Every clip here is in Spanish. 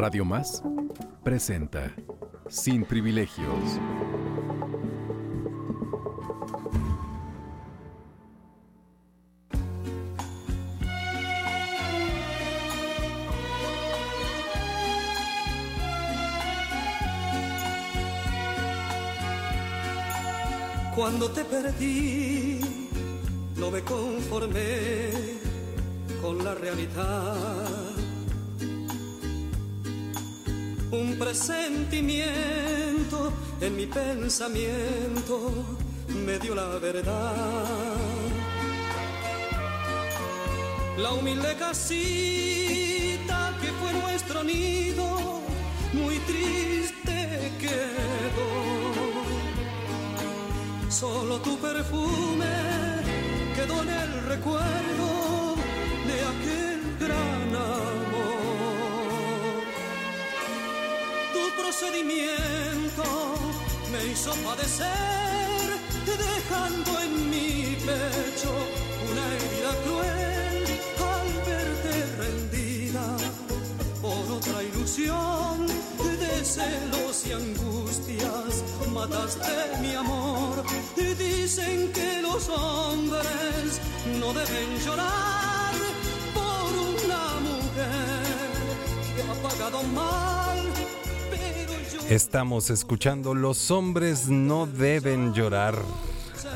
Radio Más presenta Sin Privilegios. Cuando te perdí, pensamiento me dio la verdad. La humilde casita que fue nuestro nido, muy triste quedó. Solo tu perfume quedó en el recuerdo de aquel gran amor. Tu procedimiento hizo padecer, dejando en mi pecho una herida cruel al verte rendida por otra ilusión de celos y angustias. Mataste mi amor y dicen que los hombres no deben llorar por una mujer que ha pagado mal. Estamos escuchando Los hombres no deben llorar.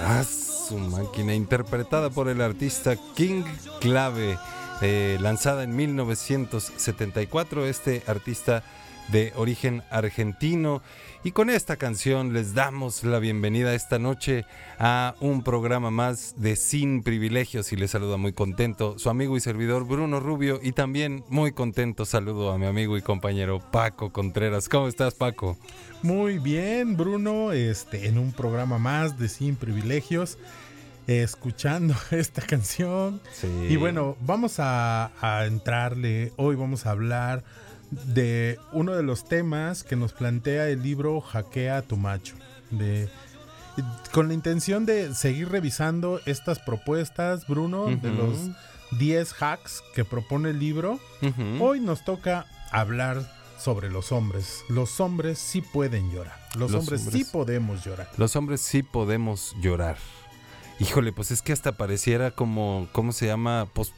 Ah, su máquina interpretada por el artista King Clave, eh, lanzada en 1974. Este artista de origen argentino. Y con esta canción les damos la bienvenida esta noche a un programa más de Sin Privilegios y les saluda muy contento su amigo y servidor Bruno Rubio y también muy contento saludo a mi amigo y compañero Paco Contreras. ¿Cómo estás Paco? Muy bien, Bruno, este, en un programa más de Sin Privilegios, escuchando esta canción. Sí. Y bueno, vamos a, a entrarle, hoy vamos a hablar de uno de los temas que nos plantea el libro Hackea a tu macho. De, con la intención de seguir revisando estas propuestas, Bruno, de los 10 hacks que propone el libro. Hoy nos toca hablar sobre los hombres. Los hombres sí pueden llorar. Los, Los hombres, hombres- sí podemos llorar. Los hombres sí podemos llorar. Híjole, pues es que hasta pareciera como, ¿cómo se llama? Pues,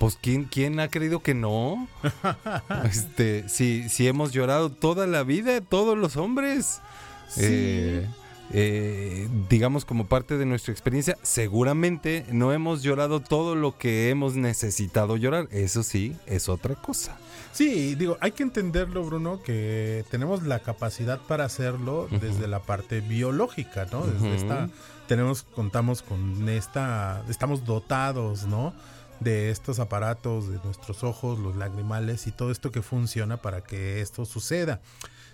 pues ¿quién, quién ha creído que no? este, sí, sí hemos llorado toda la vida, todos los hombres. Sí. Eh, eh, digamos como parte de nuestra experiencia, seguramente no hemos llorado todo lo que hemos necesitado llorar. Eso sí, es otra cosa. Sí, digo, hay que entenderlo, Bruno, que tenemos la capacidad para hacerlo desde la parte biológica, ¿no? Desde esta, tenemos, contamos con esta, estamos dotados, ¿no? De estos aparatos, de nuestros ojos, los lagrimales y todo esto que funciona para que esto suceda.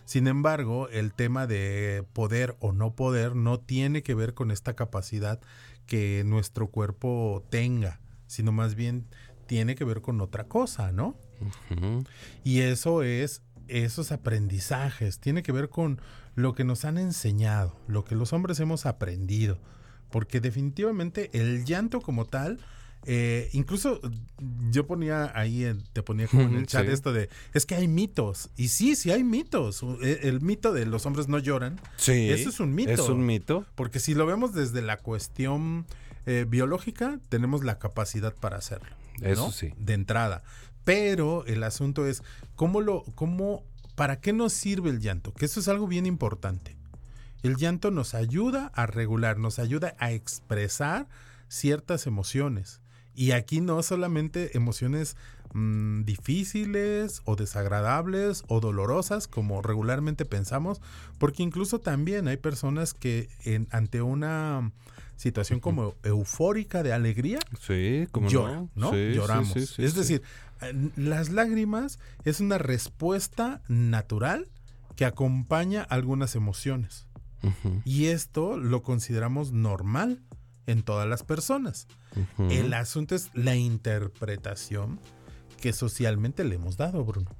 Sin embargo, el tema de poder o no poder no tiene que ver con esta capacidad que nuestro cuerpo tenga, sino más bien tiene que ver con otra cosa, ¿no? Y eso es esos aprendizajes, tiene que ver con lo que nos han enseñado, lo que los hombres hemos aprendido. Porque definitivamente el llanto como tal, eh, incluso yo ponía ahí, en- te ponía como en el chat Sí. esto de, es que hay mitos. Y sí, sí hay mitos. El, el mito de los hombres no lloran, Sí. Eso es un mito. Es un mito. porque si lo vemos desde la cuestión eh, biológica, tenemos la capacidad para hacerlo. ¿no? Eso sí. De entrada. Pero el asunto es, ¿cómo lo, cómo, para qué nos sirve el llanto? Que eso es algo bien importante. El llanto nos ayuda a regular, nos ayuda a expresar ciertas emociones. Y aquí no solamente emociones mm, difíciles o desagradables o dolorosas como regularmente pensamos, porque incluso también hay personas que en, ante una situación como eufórica de alegría, Sí, como lloran, ¿no? Sí, Lloramos. sí, sí, es decir, las lágrimas es una respuesta natural que acompaña algunas emociones. Y esto lo consideramos normal en todas las personas. El asunto es la interpretación que socialmente le hemos dado, Bruno.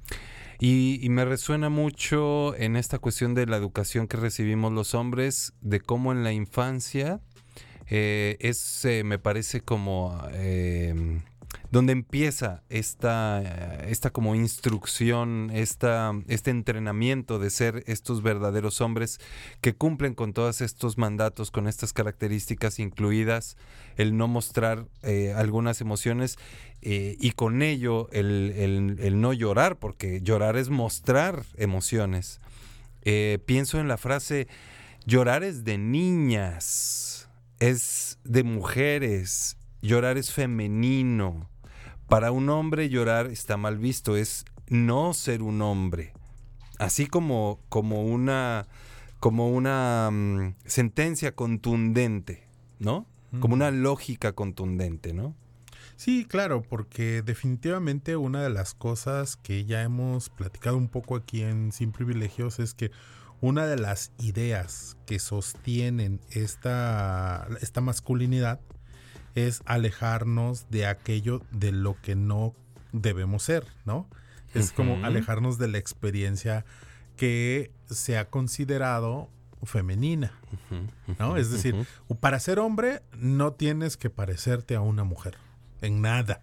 Y, y me resuena mucho en esta cuestión de la educación que recibimos los hombres, de cómo en la infancia eh, es, eh, me parece como eh, donde empieza esta, eh, esta como instrucción, esta, este entrenamiento de ser estos verdaderos hombres que cumplen con todos estos mandatos, con estas características incluidas, el no mostrar eh, algunas emociones eh, y con ello el, el- no llorar, porque llorar es mostrar emociones. Pienso en la frase, llorar es de niñas, es de mujeres, llorar es femenino. Para un hombre llorar está mal visto, es no ser un hombre. Así como, como una, como una mm, sentencia contundente, ¿no? Como una lógica contundente, ¿no? Sí, claro, porque definitivamente una de las cosas que ya hemos platicado un poco aquí en Sin Privilegios es que una de las ideas que sostienen esta, esta masculinidad es alejarnos de aquello de lo que no debemos ser, ¿no? Es como alejarnos de la experiencia que se ha considerado femenina, ¿no? Es decir, para ser hombre no tienes que parecerte a una mujer, en nada.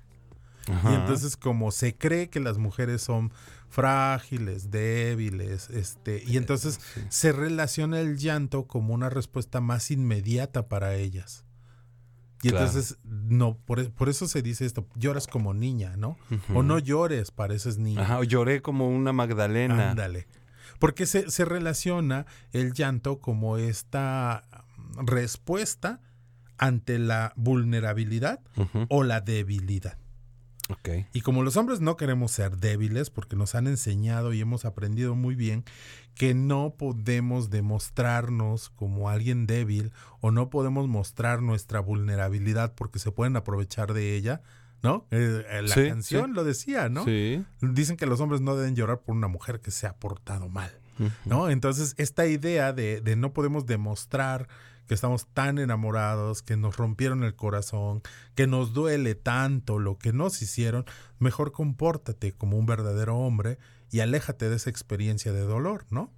Y entonces como se cree que las mujeres son frágiles, débiles, este, y entonces se relaciona el llanto como una respuesta más inmediata para ellas. Y Claro. entonces, no, por, e- por eso se dice esto, lloras como niña, ¿no? O no llores, pareces niña. Ajá, o lloré como una Magdalena. Ándale. Porque se, se relaciona el llanto como esta respuesta ante la vulnerabilidad o la debilidad. Y como los hombres no queremos ser débiles, porque nos han enseñado y hemos aprendido muy bien que no podemos demostrarnos como alguien débil o no podemos mostrar nuestra vulnerabilidad porque se pueden aprovechar de ella, ¿no? Eh, eh, la Sí, canción sí. lo decía, ¿no? Sí. Dicen que los hombres no deben llorar por una mujer que se ha portado mal. ¿no? Entonces, esta idea de, de no podemos demostrar que estamos tan enamorados, que nos rompieron el corazón, que nos duele tanto lo que nos hicieron, mejor compórtate como un verdadero hombre y aléjate de esa experiencia de dolor, ¿no?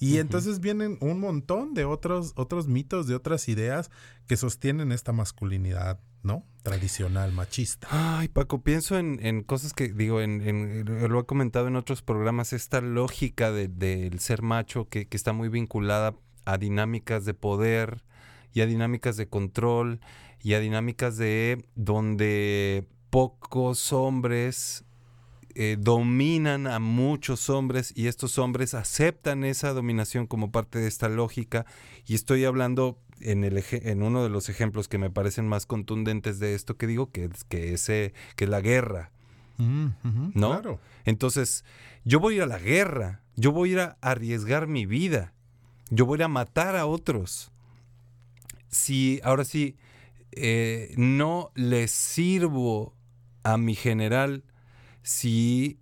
Y entonces vienen un montón de otros, otros mitos, de otras ideas que sostienen esta masculinidad, ¿no? Tradicional, machista. Ay, Paco, pienso en, en cosas que, digo, en, en- lo he comentado en otros programas, esta lógica de- del ser macho que, que está muy vinculada a dinámicas de poder y a dinámicas de control y a dinámicas de donde pocos hombres eh, dominan a muchos hombres y estos hombres aceptan esa dominación como parte de esta lógica y estoy hablando en, el eje- en uno de los ejemplos que me parecen más contundentes de esto que digo, que es, que es, eh, que la guerra. Mm, ¿No? Claro. Entonces, yo voy a ir a la guerra, yo voy a ir a arriesgar mi vida, yo voy a matar a otros. Si ahora sí eh, no le sirvo a mi general, si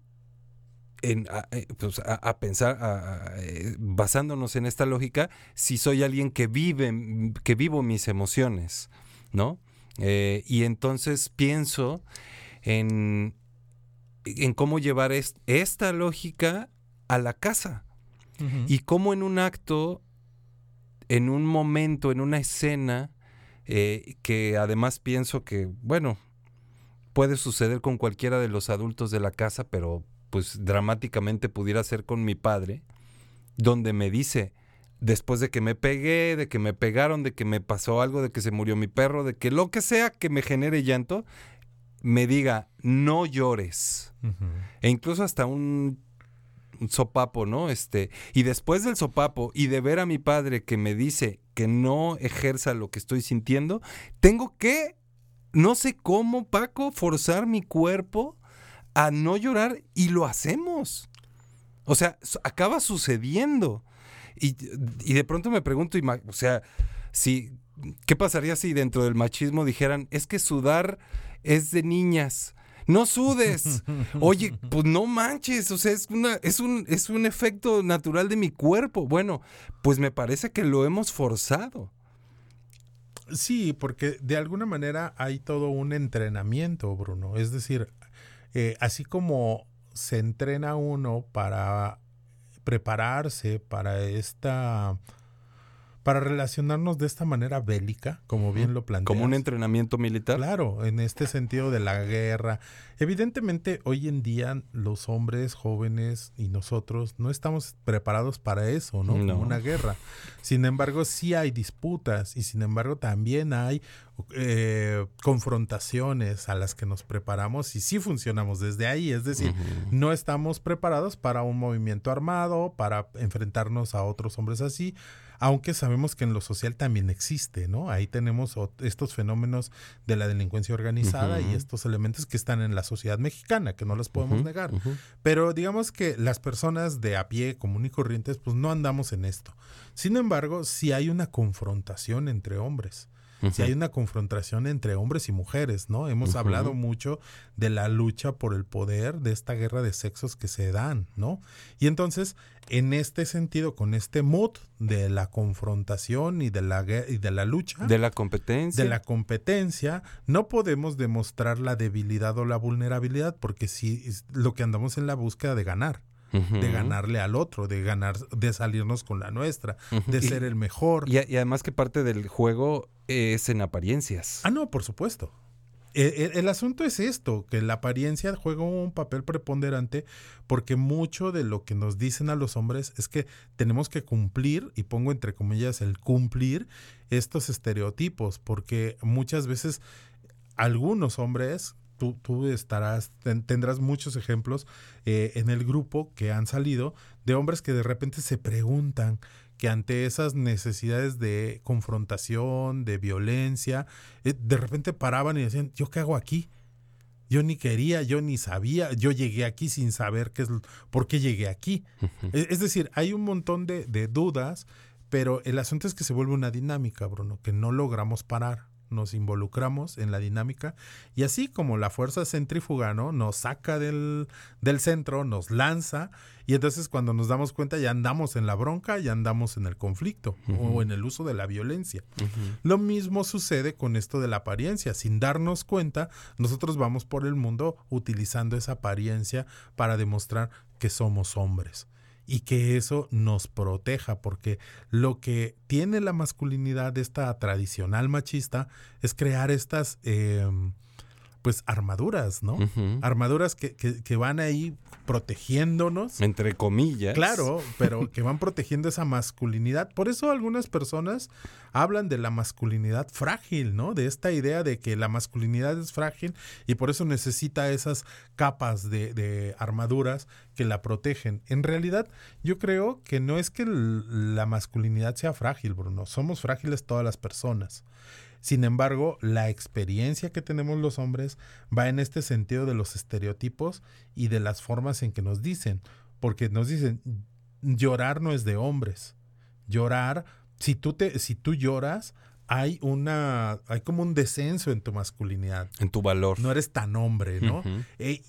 en, a, eh, pues, a- pensar, a- eh, basándonos en esta lógica, si soy alguien que vive, que vivo mis emociones, ¿no? Y entonces pienso en, en cómo llevar es- esta lógica a la casa Y cómo en un acto, en un momento, en una escena, eh, que además pienso que, bueno, puede suceder con cualquiera de los adultos de la casa, pero pues dramáticamente pudiera ser con mi padre, donde me dice, después de que me pegué, de que me pegaron, de que me pasó algo, de que se murió mi perro, de que lo que sea que me genere llanto, me diga, no llores. E incluso hasta un, un sopapo, ¿no? Este, y después del sopapo y de ver a mi padre que me dice que no ejerza lo que estoy sintiendo, tengo que no sé cómo, Paco, forzar mi cuerpo a no llorar y lo hacemos. O sea, acaba sucediendo. Y, y de pronto me pregunto, o sea, si, ¿qué pasaría si dentro del machismo dijeran, es que sudar es de niñas? No sudes. Oye, pues no manches, o sea, es, una, es, un, es un efecto natural de mi cuerpo. Bueno, pues me parece que lo hemos forzado. Sí, porque de alguna manera hay todo un entrenamiento, Bruno. Es decir, eh, así como se entrena uno para prepararse para esta para relacionarnos de esta manera bélica, como bien lo planteas. Como un entrenamiento militar. Claro, en este sentido de la guerra. Evidentemente, hoy en día los hombres jóvenes y nosotros no estamos preparados para eso, ¿no? No. Como una guerra. Sin embargo, sí hay disputas y sin embargo también hay eh, confrontaciones a las que nos preparamos y sí funcionamos desde ahí. Es decir, no estamos preparados para un movimiento armado, para enfrentarnos a otros hombres así, aunque sabemos que en lo social también existe, ¿no? Ahí tenemos estos fenómenos de la delincuencia organizada y estos elementos que están en la sociedad mexicana, que no los podemos negar. Pero digamos que las personas de a pie, común y corrientes, pues no andamos en esto. Sin embargo, sí hay una confrontación entre hombres. Si hay una confrontación entre hombres y mujeres, ¿no? Hemos hablado mucho de la lucha por el poder, de esta guerra de sexos que se dan, ¿no? Y entonces, en este sentido, con este mood de la confrontación y de la, y de la lucha, De la competencia. de la competencia, no podemos demostrar la debilidad o la vulnerabilidad, porque si es lo que andamos en la búsqueda de ganar, De ganarle al otro, de ganar, de salirnos con la nuestra, de Y- ser el mejor. Y, además que parte del juego es en apariencias. Ah, no, por supuesto. El, el- el asunto es esto, que la apariencia juega un papel preponderante porque mucho de lo que nos dicen a los hombres es que tenemos que cumplir, y pongo entre comillas el cumplir, estos estereotipos, porque muchas veces algunos hombres, tú, tú estarás, ten- tendrás muchos ejemplos eh, en el grupo que han salido de hombres que de repente se preguntan que ante esas necesidades de confrontación, de violencia, eh, de repente paraban y decían, ¿yo qué hago aquí? Yo ni quería, yo ni sabía, yo llegué aquí sin saber qué es, lo- por qué llegué aquí. E- Es decir, hay un montón de, de dudas, pero el asunto es que se vuelve una dinámica, Bruno, que no logramos parar. Nos involucramos en la dinámica y así como la fuerza centrífuga, ¿no? Nos saca del, del centro, nos lanza y entonces cuando nos damos cuenta ya andamos en la bronca, ya andamos en el conflicto o en el uso de la violencia. Lo mismo sucede con esto de la apariencia. Sin darnos cuenta, nosotros vamos por el mundo utilizando esa apariencia para demostrar que somos hombres y que eso nos proteja, porque lo que tiene la masculinidad, esta tradicional machista, es crear estas, eh, pues, armaduras, ¿no? Armaduras que, que- que van ahí protegiéndonos. Entre comillas. Claro, pero que van protegiendo esa masculinidad. Por eso algunas personas hablan de la masculinidad frágil, ¿no? De esta idea de que la masculinidad es frágil y por eso necesita esas capas de, de armaduras que la protegen. En realidad, yo creo que no es que la masculinidad sea frágil, Bruno. Somos frágiles todas las personas. Sin embargo, la experiencia que tenemos los hombres va en este sentido de los estereotipos y de las formas en que nos dicen. Porque nos dicen, llorar no es de hombres. Llorar, si tú, te, si tú lloras, hay una, hay como un descenso en tu masculinidad. En tu valor. No eres tan hombre, ¿no? Eh,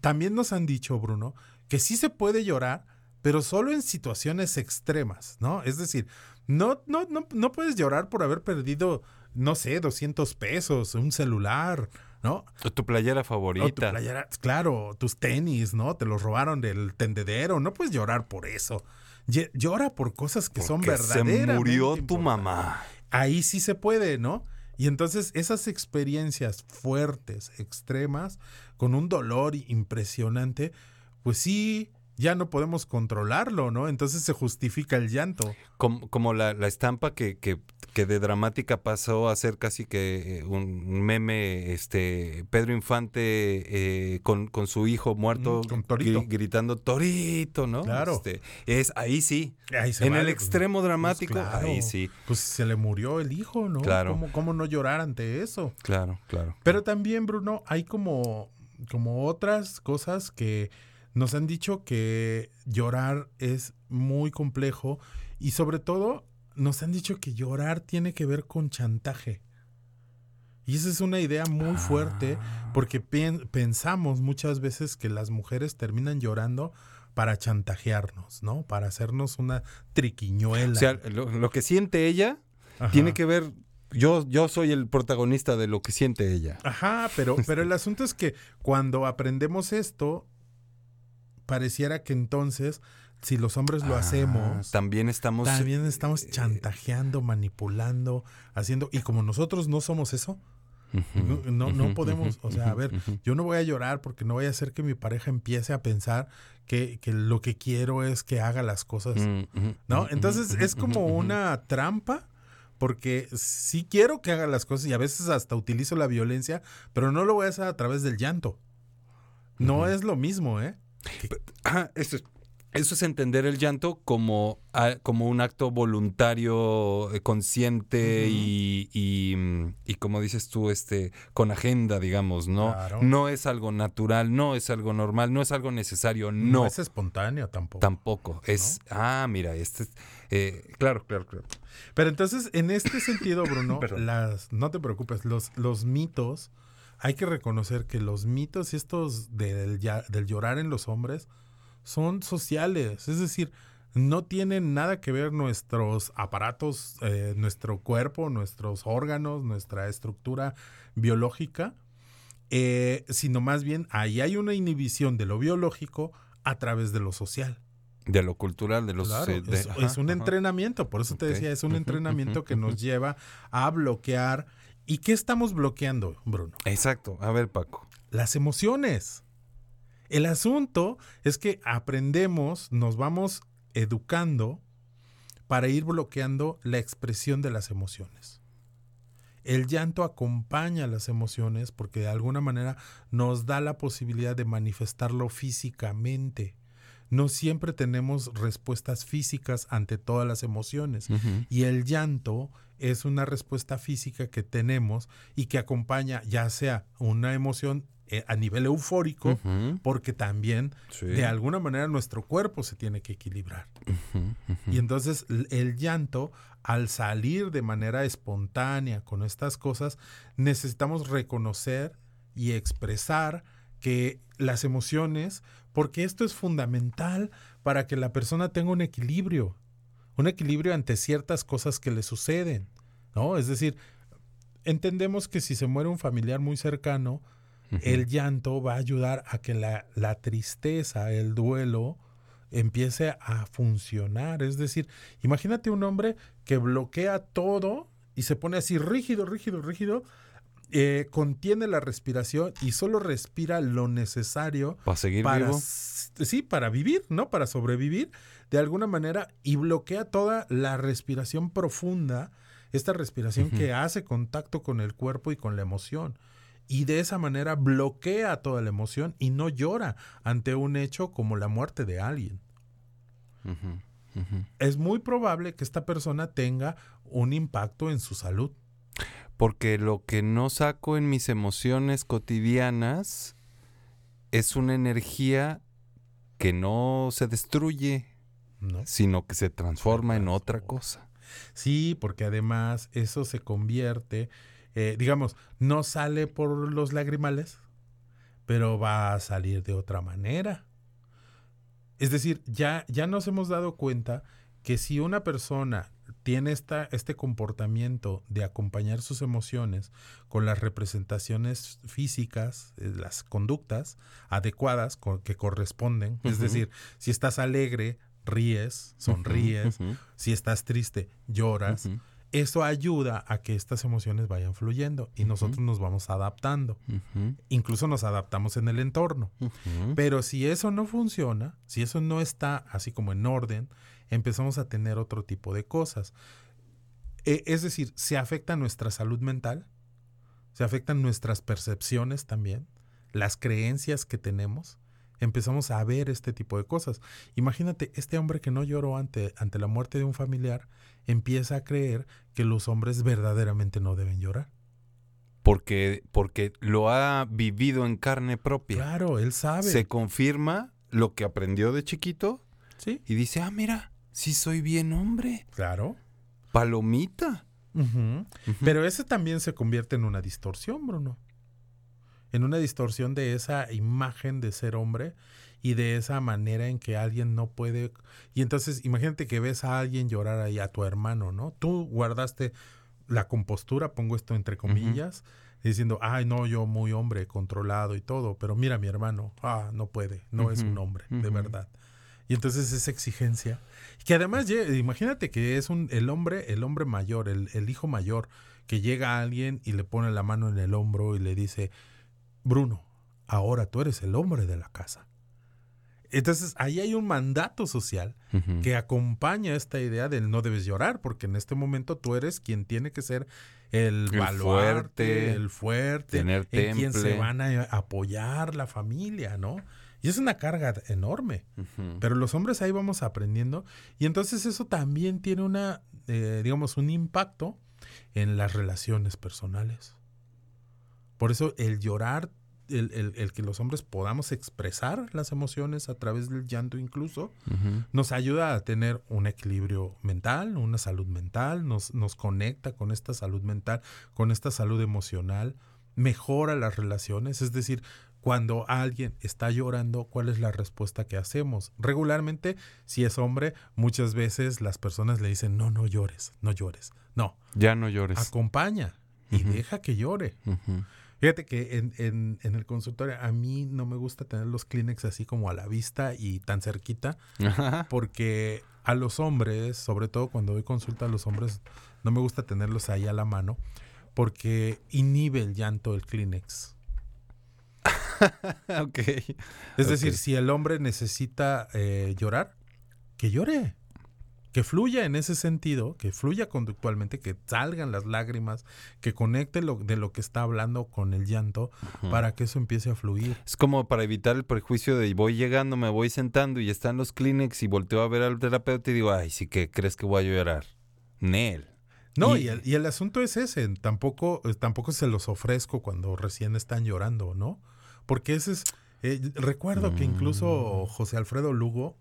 también nos han dicho, Bruno, que sí se puede llorar, pero solo en situaciones extremas, ¿no? Es decir, no, no, no, no puedes llorar por haber perdido, no sé, 200 pesos, un celular, ¿no? O tu playera O tu favorita. playera, claro, tus tenis, ¿no? Te los robaron del tendedero, no puedes llorar por eso. Llora por cosas que son se verdaderamente murió tu mamá. ahí sí se puede, ¿no? Y entonces esas experiencias fuertes, extremas, con un dolor impresionante, pues sí ya no podemos controlarlo, ¿no? Entonces se justifica el llanto. Como, como la, la estampa que, que, que de dramática pasó a ser casi que eh, un meme, este Pedro Infante eh, con, con su hijo muerto Mm, con Torito. gri- gritando Torito, ¿no? Claro. Este, es ahí sí. Ahí se en vale, el pues, extremo pues, dramático, claro. ahí sí. Pues se le murió el hijo, ¿no? Claro. ¿Cómo, cómo no llorar ante eso? Claro, claro. Pero también, Bruno, hay como, como otras cosas que nos han dicho que llorar es muy complejo y sobre todo nos han dicho que llorar tiene que ver con chantaje. Y esa es una idea muy fuerte porque pen- pensamos muchas veces que las mujeres terminan llorando para chantajearnos, ¿no? Para hacernos una triquiñuela. O sea, lo, lo que siente ella Ajá. tiene que ver. Yo, yo soy el protagonista de lo que siente ella. Ajá, pero, pero el asunto es que cuando aprendemos esto, pareciera que entonces, si los hombres lo Ah, hacemos, También estamos. también estamos chantajeando, manipulando, haciendo. Y como nosotros no somos eso, no, no, podemos, o sea, a ver, yo no voy a llorar porque no voy a hacer que mi pareja empiece a pensar que, que lo que quiero es que haga las cosas, ¿no? Entonces es como una trampa. Porque sí quiero que haga las cosas y a veces hasta utilizo la violencia, pero no lo voy a hacer a través del llanto. No es lo mismo, ¿eh? Ajá, eso es, eso es entender el llanto como, ah, como un acto voluntario, eh, consciente y, y, y como dices tú, este, con agenda, digamos, ¿no? Claro. No es algo natural, no es algo normal, no es algo necesario, no. No es espontáneo tampoco. Tampoco. Es, ah, mira, este es, eh, claro, claro, claro. Pero entonces, en este sentido, Bruno, las, no te preocupes, los, los mitos, hay que reconocer que los mitos estos del, del llorar en los hombres son sociales. Es decir, no tienen nada que ver nuestros aparatos, eh, nuestro cuerpo, nuestros órganos, nuestra estructura biológica, eh, sino más bien ahí hay una inhibición de lo biológico a través de lo social. De lo cultural, de los... Claro, eh, de- es, ajá, es un ajá. entrenamiento, por eso te decía, es un entrenamiento que nos lleva a bloquear. ¿Y qué estamos bloqueando, Bruno? Exacto. A ver, Paco. Las emociones. El asunto es que aprendemos, nos vamos educando para ir bloqueando la expresión de las emociones. El llanto acompaña las emociones porque de alguna manera nos da la posibilidad de manifestarlo físicamente. No siempre tenemos respuestas físicas ante todas las emociones. Y el llanto es una respuesta física que tenemos y que acompaña ya sea una emoción eh, a nivel eufórico, porque también sí. de alguna manera nuestro cuerpo se tiene que equilibrar. Y entonces el llanto, al salir de manera espontánea con estas cosas, necesitamos reconocer y expresar que las emociones, porque esto es fundamental para que la persona tenga un equilibrio, un equilibrio ante ciertas cosas que le suceden, ¿no? Es decir, entendemos que si se muere un familiar muy cercano, el llanto va a ayudar a que la, la tristeza, el duelo, empiece a funcionar. Es decir, imagínate un hombre que bloquea todo y se pone así rígido, rígido, rígido, eh, contiene la respiración y solo respira lo necesario Para seguir para, vivo. sí, para vivir, ¿no? Para sobrevivir de alguna manera y bloquea toda la respiración profunda, esta respiración que hace contacto con el cuerpo y con la emoción. Y de esa manera bloquea toda la emoción y no llora ante un hecho como la muerte de alguien. Es muy probable que esta persona tenga un impacto en su salud. Porque lo que no saco en mis emociones cotidianas es una energía que no se destruye, ¿no? sino que se transforma en otra cosa. Sí, porque además eso se convierte, eh, digamos, no sale por los lagrimales, pero va a salir de otra manera. Es decir, ya, ya nos hemos dado cuenta que si una persona tiene esta, este comportamiento de acompañar sus emociones con las representaciones físicas, eh, las conductas adecuadas que corresponden, es decir, si estás alegre, ríes, sonríes, si estás triste, lloras. eso ayuda a que estas emociones vayan fluyendo y nosotros nos vamos adaptando. Incluso nos adaptamos en el entorno. Pero si eso no funciona, si eso no está así como en orden, empezamos a tener otro tipo de cosas. E- es decir, se afecta nuestra salud mental, se afectan nuestras percepciones también, las creencias que tenemos. Empezamos a ver este tipo de cosas. Imagínate, este hombre que no lloró ante, ante la muerte de un familiar empieza a creer que los hombres verdaderamente no deben llorar. Porque, porque lo ha vivido en carne propia. Claro, él sabe. Se confirma lo que aprendió de chiquito Sí, y dice, ah, mira, sí soy bien hombre. claro. Palomita. Pero ese también se convierte en una distorsión, Bruno. En una distorsión de esa imagen de ser hombre y de esa manera en que alguien no puede... Y entonces imagínate que ves a alguien llorar ahí, a tu hermano, ¿no? Tú guardaste la compostura, pongo esto entre comillas, diciendo, ay, no, yo muy hombre, controlado y todo, pero mira mi hermano, ah, no puede, no es un hombre, de verdad. Y entonces esa exigencia, que además, imagínate que es un, el hombre, el hombre mayor, el, el hijo mayor, que llega a alguien y le pone la mano en el hombro y le dice, Bruno, ahora tú eres el hombre de la casa. Entonces ahí hay un mandato social que acompaña esta idea del no debes llorar, porque en este momento tú eres quien tiene que ser el, El baluarte, fuerte, el fuerte, tener en quien se van a apoyar la familia, ¿no? Y es una carga enorme. Pero los hombres ahí vamos aprendiendo y entonces eso también tiene una, eh, digamos, un impacto en las relaciones personales. Por eso el llorar, el, el- el que los hombres podamos expresar las emociones a través del llanto incluso, nos ayuda a tener un equilibrio mental, una salud mental, nos, nos conecta con esta salud mental, con esta salud emocional, mejora las relaciones, es decir, cuando alguien está llorando, ¿cuál es la respuesta que hacemos? Regularmente, si es hombre, muchas veces las personas le dicen, no, no llores, no llores. No, Ya no llores. acompaña y deja que llore. Fíjate que en, en- en el consultorio a mí no me gusta tener los Kleenex así como a la vista y tan cerquita, Ajá. porque a los hombres, sobre todo cuando doy consulta a los hombres, no me gusta tenerlos ahí a la mano, porque inhibe el llanto del Kleenex. ok. Es decir, si el hombre necesita eh, llorar, que llore. Que fluya en ese sentido, que fluya conductualmente, que salgan las lágrimas, que conecte lo, de lo que está hablando con el llanto para que eso empiece a fluir. Es como para evitar el prejuicio de voy llegando, me voy sentando y están los Kleenex y volteo a ver al terapeuta y digo, ay, sí que crees que voy a llorar. Nel. No, Y- y, el, y el asunto es ese, tampoco, eh, tampoco se los ofrezco cuando recién están llorando, ¿no? Porque ese es, eh, recuerdo que incluso José Alfredo Lugo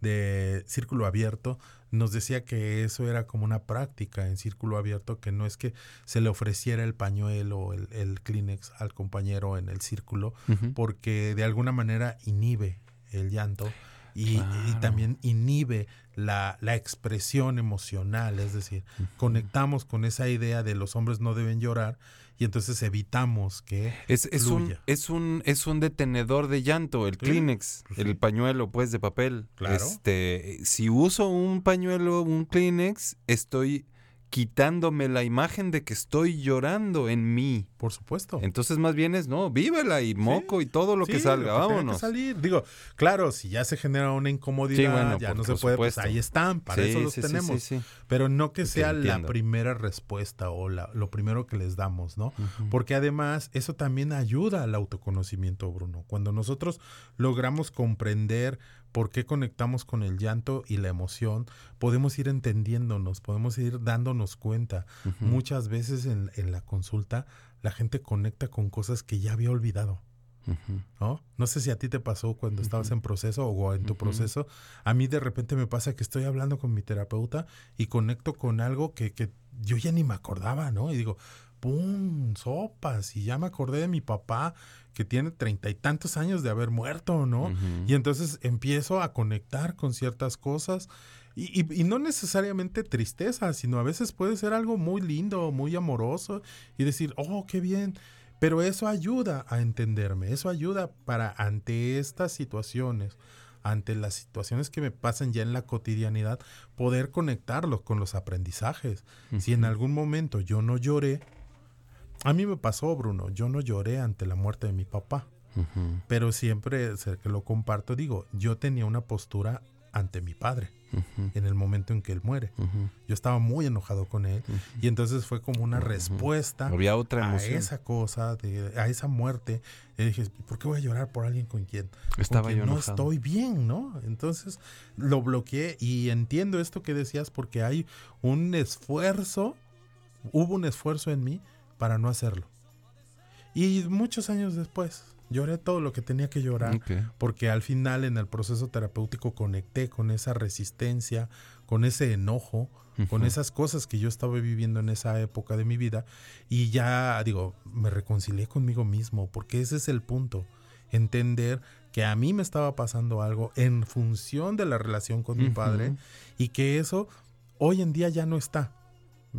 de Círculo Abierto nos decía que eso era como una práctica en Círculo Abierto, que no es que se le ofreciera el pañuelo o el, el Kleenex al compañero en el círculo, porque de alguna manera inhibe el llanto y, y también inhibe la, la expresión emocional, es decir, conectamos con esa idea de los hombres no deben llorar y entonces evitamos que Es, es, un, es, un, es un detenedor de llanto, el Sí, Kleenex, el pañuelo pues de papel. Claro. Este, si uso un pañuelo, un Kleenex, estoy quitándome la imagen de que estoy llorando en mí. Por supuesto. Entonces más bien es, no, vívela y moco y todo lo que salga, tenga que vámonos. salir. Digo, claro, si ya se genera una incomodidad, Sí, bueno, ya por- no se puede, pues ahí están, para eso los tenemos. sí, sí. Pero no que sea la primera respuesta o la- lo primero que les damos, ¿no? Porque además eso también ayuda al autoconocimiento, Bruno. Cuando nosotros logramos comprender por qué conectamos con el llanto y la emoción, podemos ir entendiéndonos, podemos ir dándonos cuenta. Muchas veces en, en la consulta la gente conecta con cosas que ya había olvidado. ¿no? No sé si a ti te pasó cuando estabas en proceso o en tu proceso. A mí de repente me pasa que estoy hablando con mi terapeuta y conecto con algo que, que yo ya ni me acordaba, ¿no? Y digo, ¡pum! Sopas. Y ya me acordé de mi papá que tiene treinta y tantos años de haber muerto, ¿no? Y entonces empiezo a conectar con ciertas cosas. Y, y- y no necesariamente tristeza, sino a veces puede ser algo muy lindo, muy amoroso y decir, oh, qué bien. Pero eso ayuda a entenderme, eso ayuda para ante estas situaciones ante las situaciones que me pasan ya en la cotidianidad, poder conectarlos con los aprendizajes. Si en algún momento yo no lloré, a mí me pasó, Bruno, yo no lloré ante la muerte de mi papá, pero siempre que lo comparto, digo, yo tenía una postura ante mi padre en el momento en que él muere. Yo estaba muy enojado con él y entonces fue como una respuesta Había otra a esa cosa, de, a esa muerte. Y dije, ¿por qué voy a llorar por alguien con quien, con Estaba quien yo no enojado. estoy bien, no? Entonces lo bloqueé y entiendo esto que decías porque hay un esfuerzo, hubo un esfuerzo en mí para no hacerlo. Y muchos años después, lloré todo lo que tenía que llorar porque al final en el proceso terapéutico conecté con esa resistencia, con ese enojo, con esas cosas que yo estaba viviendo en esa época de mi vida y ya digo, me reconcilié conmigo mismo, porque ese es el punto, entender que a mí me estaba pasando algo en función de la relación con mi padre y que eso hoy en día ya no está.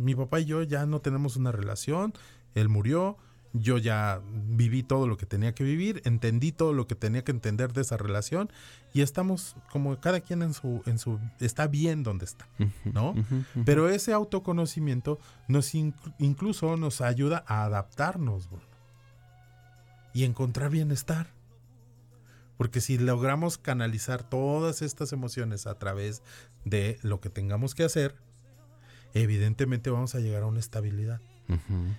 Mi papá y yo ya no tenemos una relación, él murió, yo ya viví todo lo que tenía que vivir, entendí todo lo que tenía que entender de esa relación y estamos como cada quien en su en su está bien donde está, ¿no? Pero ese autoconocimiento nos inclu- incluso nos ayuda a adaptarnos Bruno, y encontrar bienestar. Porque si logramos canalizar todas estas emociones a través de lo que tengamos que hacer, evidentemente vamos a llegar a una estabilidad.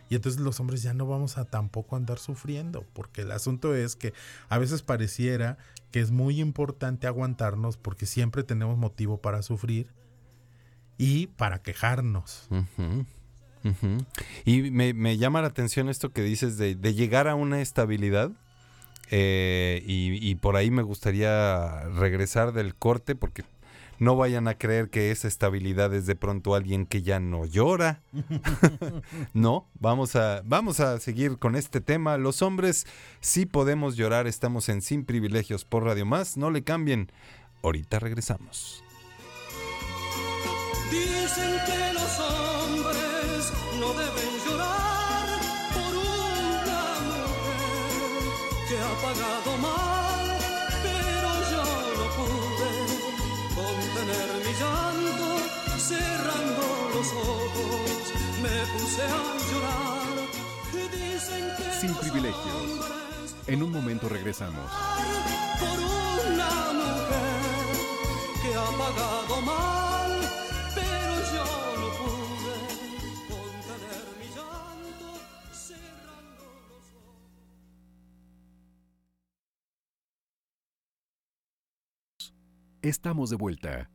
Y entonces los hombres ya no vamos a tampoco andar sufriendo, porque el asunto es que a veces pareciera que es muy importante aguantarnos porque siempre tenemos motivo para sufrir y para quejarnos. Y me, me llama la atención esto que dices de, de llegar a una estabilidad. eh, y, y por ahí me gustaría regresar del corte porque no vayan a creer que esa estabilidad es de pronto alguien que ya no llora. no, vamos a, vamos a seguir con este tema. Los hombres sí podemos llorar, estamos en Sin Privilegios por Radio Más. No le cambien. Ahorita regresamos. Dicen que los hombres no deben llorar por una mujer que ha pagado mal, los ojos me puse a llorar. Dicen que Sin privilegios. En un momento regresamos. por una mujer que ha pagado mal, pero yo no pude contener mi llanto cerrando los ojos. Estamos de vuelta.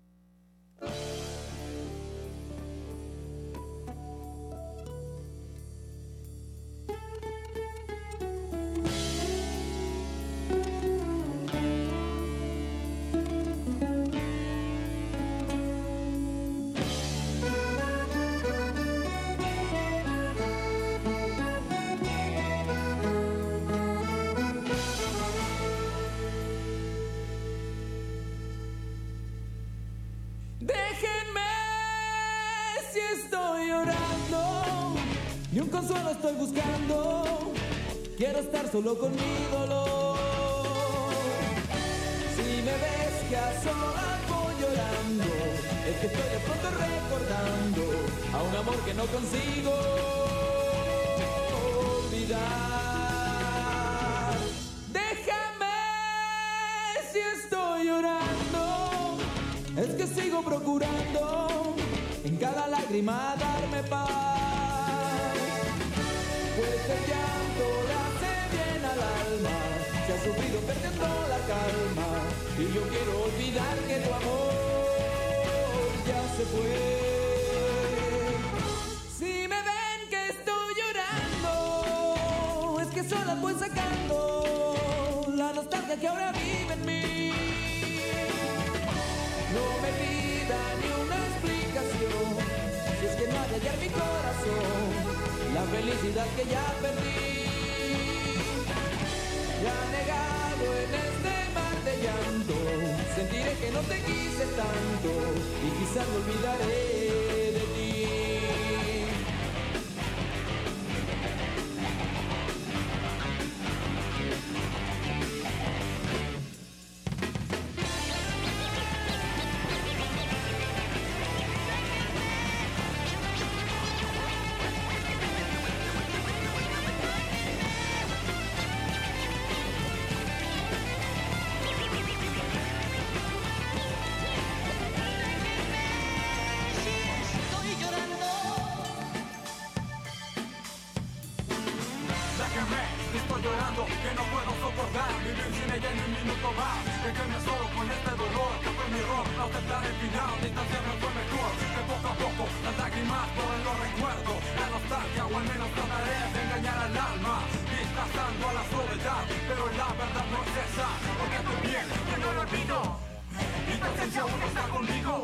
Ni un consuelo estoy buscando. Quiero estar solo con mi dolor. Si me ves que a solas voy llorando, es que estoy de pronto recordando a un amor que no consigo olvidar. Déjame si estoy llorando, es que sigo procurando en cada lágrima darme paz. Llanto le hace bien al alma, se ha sufrido perdiendo la calma. Y yo quiero olvidar que tu amor ya se fue. Si me ven que estoy llorando, es que sola voy sacando la nostalgia que ahora vive en mí. No me pida ni una explicación, si es que no hay hallar mi corazón, la felicidad que ya perdí. Ya negado en este mar de llanto, sentiré que no te quise tanto y quizás me olvidaré de ti. Ya en un minuto más Déjenme solo con este dolor que fue mi error. Aceptar el final, distanciarme fue mejor. Que poco a poco las lágrimas borren los recuerdos. La nostalgia o al menos trataré de engañar al alma. Disfrazando a la soledad Pero la verdad no es esa. Porque estoy bien, que no lo olvido. Y tu aún está conmigo.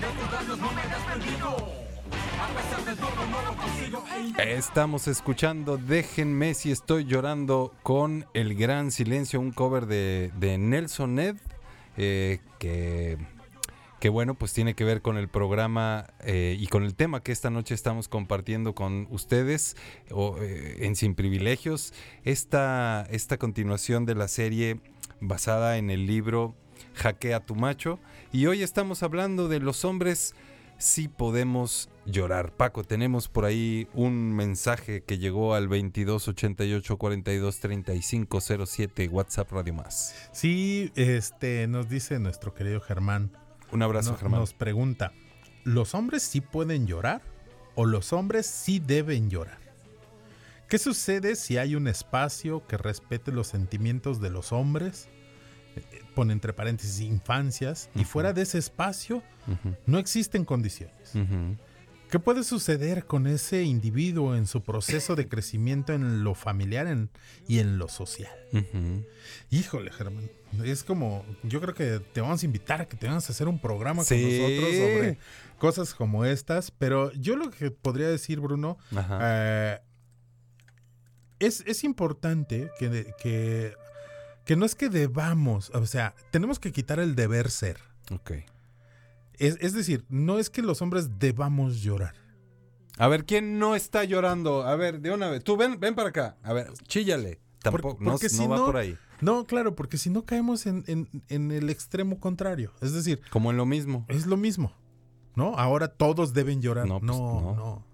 De tus labios no me he Estamos escuchando Déjenme si estoy llorando con El Gran Silencio, un cover de, Nelson Ned, eh, que, que bueno, pues tiene que ver con el programa eh, y con el tema que esta noche estamos compartiendo con ustedes o, eh, en Sin Privilegios. Esta, esta continuación de la serie basada en el libro Jaquea tu macho. Y hoy estamos hablando de los hombres sí podemos llorar. Paco, tenemos por ahí un mensaje que llegó al 22 88 42 35 07 WhatsApp Radio Más. Sí, este nos dice nuestro querido Germán. Un abrazo, No- Germán. Nos pregunta, ¿los hombres sí pueden llorar o los hombres sí deben llorar? ¿Qué sucede si hay un espacio que respete los sentimientos de los hombres? Pone entre paréntesis infancias y fuera de ese espacio no existen condiciones. ¿Qué puede suceder con ese individuo en su proceso de crecimiento en lo familiar en- y en lo social? Híjole, Germán. Es como, yo creo que te vamos a invitar a que te vamos a hacer un programa Sí. con nosotros sobre cosas como estas. Pero yo lo que podría decir, Bruno, eh, es, es importante que, que, que no es que debamos, o sea, tenemos que quitar el deber ser. Ok. Es, es decir, no es que los hombres debamos llorar. A ver, ¿quién no está llorando? A ver, de una vez. Tú ven, ven para acá. A ver, chíllale. Tampoco, no, porque no si va no- por ahí. No, claro, porque si no caemos en, en- en el extremo contrario. Es decir, Como en lo mismo. es lo mismo. ¿No? Ahora todos deben llorar. No, No, pues, no, no.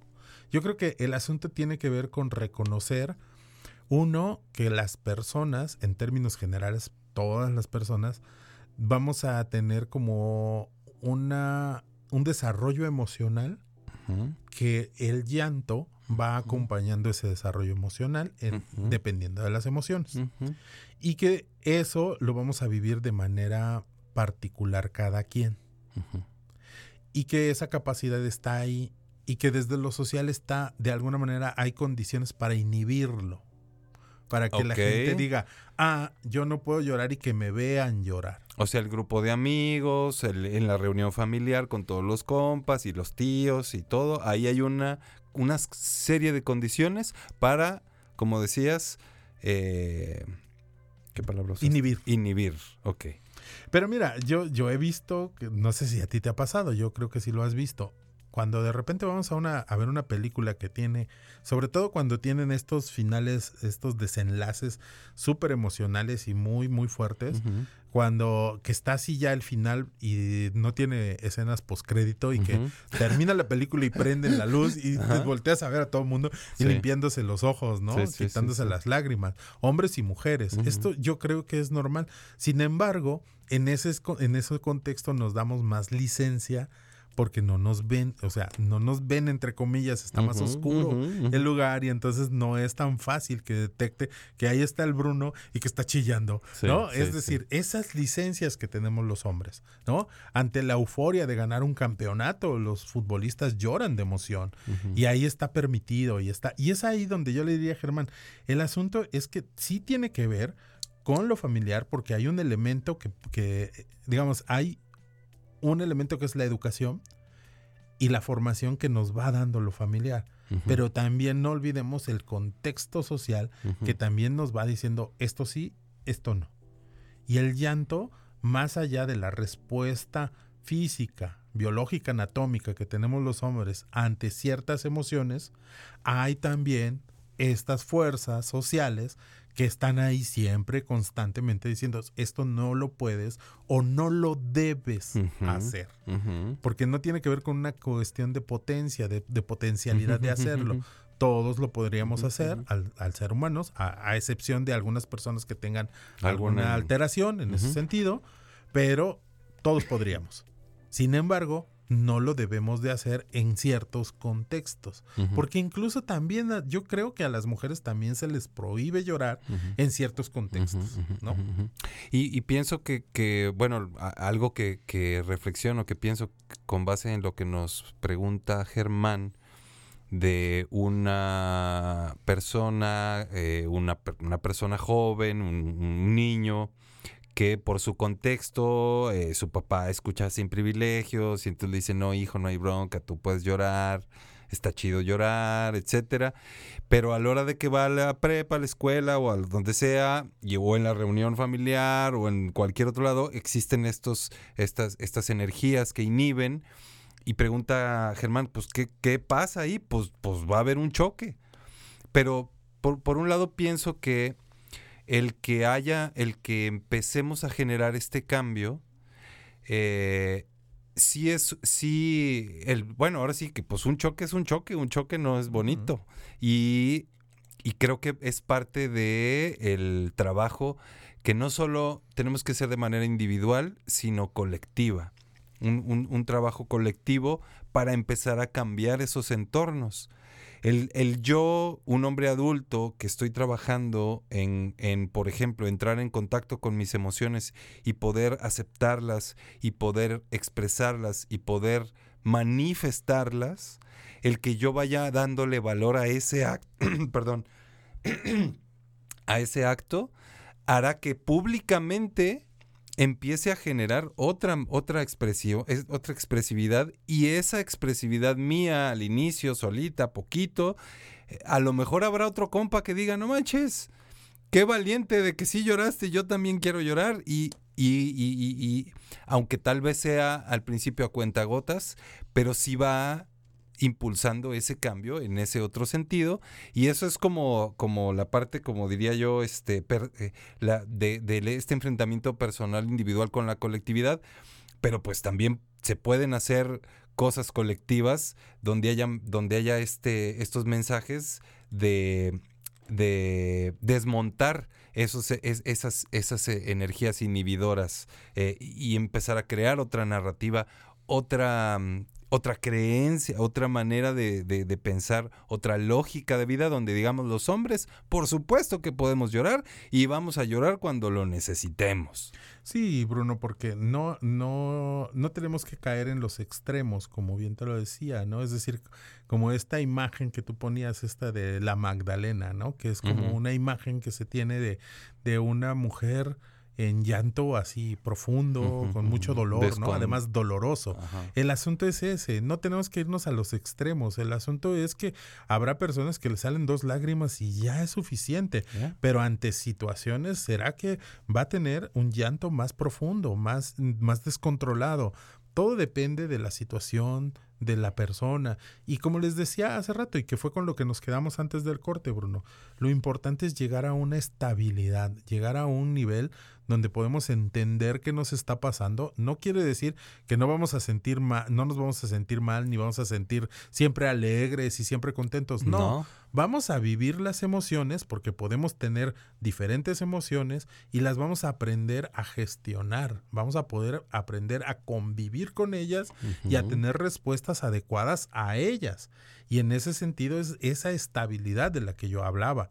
Yo creo que el asunto tiene que ver con reconocer, uno, que las personas, en términos generales, todas las personas, vamos a tener como una, un desarrollo emocional que el llanto va acompañando ese desarrollo emocional en- dependiendo de las emociones. Y que eso lo vamos a vivir de manera particular cada quien. Y que esa capacidad está ahí y que desde lo social está, de alguna manera, hay condiciones para inhibirlo. Para que la gente diga, ah, yo no puedo llorar y que me vean llorar. O sea, el grupo de amigos, el- en la reunión familiar con todos los compas y los tíos y todo, ahí hay una, una serie de condiciones para, como decías, eh, ¿qué palabra usaste? Inhibir. Inhibir, ok. Pero mira, yo, yo he visto, no sé si a ti te ha pasado, yo creo que sí lo has visto. Cuando de repente vamos a, una, a ver una película que tiene, sobre todo cuando tienen estos finales, estos desenlaces súper emocionales y muy, muy fuertes, cuando que está así ya el final y no tiene escenas postcrédito y que termina la película y prenden la luz y te volteas a ver a todo el mundo y Sí. limpiándose los ojos, ¿no? Sí, sí, sí, Quitándose las lágrimas, hombres y mujeres. Esto yo creo que es normal. Sin embargo, en ese, en ese contexto nos damos más licencia porque no nos ven, o sea, no nos ven entre comillas, está más oscuro el lugar y entonces no es tan fácil que detecte que ahí está el Bruno y que está chillando, Sí, ¿no? sí, es decir, esas licencias que tenemos los hombres, ¿no? Ante la euforia de ganar un campeonato, los futbolistas lloran de emoción y ahí está permitido y está y es ahí donde yo le diría a Germán, el asunto es que sí tiene que ver con lo familiar porque hay un elemento que, que digamos, hay un elemento que es la educación y la formación que nos va dando lo familiar. Pero también no olvidemos el contexto social que también nos va diciendo esto sí, esto no. Y el llanto, más allá de la respuesta física, biológica, anatómica que tenemos los hombres ante ciertas emociones, hay también estas fuerzas sociales que están ahí siempre constantemente diciendo esto no lo puedes o no lo debes hacer. Porque no tiene que ver con una cuestión de potencia, de, de potencialidad de hacerlo. Todos lo podríamos hacer al, al ser humanos, a, a excepción de algunas personas que tengan alguna, Alguna- alteración en ese sentido, pero todos podríamos. Sin embargo, no lo debemos de hacer en ciertos contextos. Porque incluso también yo creo que a las mujeres también se les prohíbe llorar en ciertos contextos, ¿no? Y, y pienso que, que, bueno, a- algo que, que reflexiono, que pienso con base en lo que nos pregunta Germán de una persona, eh, una, una persona joven, un, un niño, que por su contexto, eh, su papá escucha sin privilegios y entonces le dice, no, hijo, no hay bronca, tú puedes llorar, está chido llorar, etcétera. Pero a la hora de que va a la prepa, a la escuela o a donde sea, o en la reunión familiar o en cualquier otro lado, existen estos, estas, estas energías que inhiben. Y pregunta Germán, pues, ¿qué, qué pasa ahí? Pues, pues va a haber un choque. Pero por, por un lado pienso que el que haya, el que empecemos a generar este cambio, eh, sí es, sí, el, bueno, ahora sí que pues un choque es un choque, un choque no es bonito. y, y creo que es parte de el trabajo que no solo tenemos que hacer de manera individual, sino colectiva. Un, un- un trabajo colectivo para empezar a cambiar esos entornos. El, el yo, un hombre adulto que estoy trabajando en, en, por ejemplo, entrar en contacto con mis emociones y poder aceptarlas y poder expresarlas y poder manifestarlas, el que yo vaya dándole valor a ese acto, perdón, a ese acto, hará que públicamente empiece a generar otra, otra expresión, es- otra expresividad, y esa expresividad mía al inicio, solita, poquito, a lo mejor habrá otro compa que diga, no manches, qué valiente de que sí lloraste, yo también quiero llorar, y, y, y- y- y aunque tal vez sea al principio a cuentagotas, pero sí va impulsando ese cambio en ese otro sentido y eso es como, como la parte como diría yo este eh, la de, este enfrentamiento personal individual con la colectividad pero pues también se pueden hacer cosas colectivas donde haya donde haya este estos mensajes de de desmontar esos, es- esas, esas energías inhibidoras eh, y empezar a crear otra narrativa, otra, otra creencia, otra manera de, de- de pensar, otra lógica de vida donde digamos los hombres, por supuesto que podemos llorar y vamos a llorar cuando lo necesitemos. Sí, Bruno, porque no, no, no tenemos que caer en los extremos, como bien te lo decía, ¿no? Es decir, como esta imagen que tú ponías, esta de la Magdalena, ¿no? Que es como una imagen que se tiene de, de una mujer en llanto así profundo, con mucho dolor, ¿no? Además doloroso. Ajá. El asunto es ese, no tenemos que irnos a los extremos, el asunto es que habrá personas que le salen dos lágrimas y ya es suficiente, pero ante situaciones será que va a tener un llanto más profundo, más, más descontrolado. Todo depende de la situación, de la persona. Y como les decía hace rato, y que fue con lo que nos quedamos antes del corte, Bruno, lo importante es llegar a una estabilidad, llegar a un nivel donde podemos entender qué nos está pasando. No quiere decir que no vamos a sentir mal, no nos vamos a sentir mal, ni vamos a sentir siempre alegres y siempre contentos. No, No. vamos a vivir las emociones porque podemos tener diferentes emociones y las vamos a aprender a gestionar. Vamos a poder aprender a convivir con ellas y a tener respuestas adecuadas a ellas. Y en ese sentido es esa estabilidad de la que yo hablaba.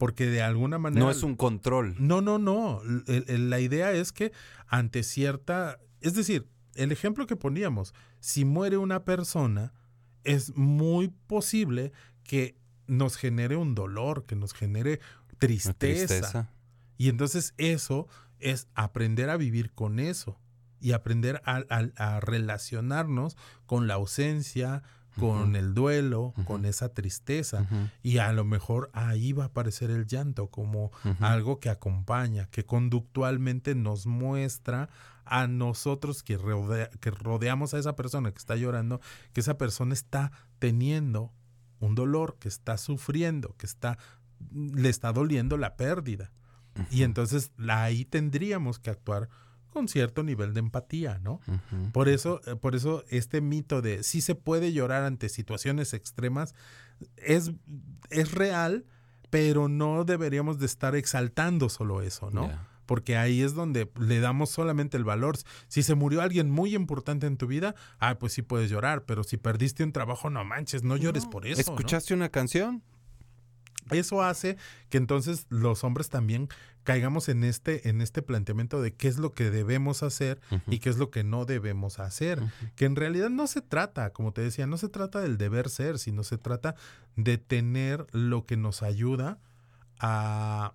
Porque de alguna manera... No es un control. No, no, no. La idea es que ante cierta... Es decir, el ejemplo que poníamos, si muere una persona, es muy posible que nos genere un dolor, que nos genere tristeza. tristeza. Y entonces eso es aprender a vivir con eso y aprender a, a- a relacionarnos con la ausencia, con el duelo, con esa tristeza. Y a lo mejor ahí va a aparecer el llanto como algo que acompaña, que conductualmente nos muestra a nosotros que, rodea- que rodeamos a esa persona que está llorando, que esa persona está teniendo un dolor, que está sufriendo, que está le está doliendo la pérdida. Y entonces ahí tendríamos que actuar con cierto nivel de empatía, ¿no? Por eso, eh, por eso este mito de si se puede llorar ante situaciones extremas es, es real, pero no deberíamos de estar exaltando solo eso, ¿no? Porque ahí es donde le damos solamente el valor. Si se murió alguien muy importante en tu vida, ah, pues sí puedes llorar, pero si perdiste un trabajo, no manches, no llores por eso. ¿no? ¿Escuchaste una canción? Eso hace que entonces los hombres también caigamos en este, en este planteamiento de qué es lo que debemos hacer y qué es lo que no debemos hacer. Que en realidad no se trata, como te decía, no se trata del deber ser, sino se trata de tener lo que nos ayuda a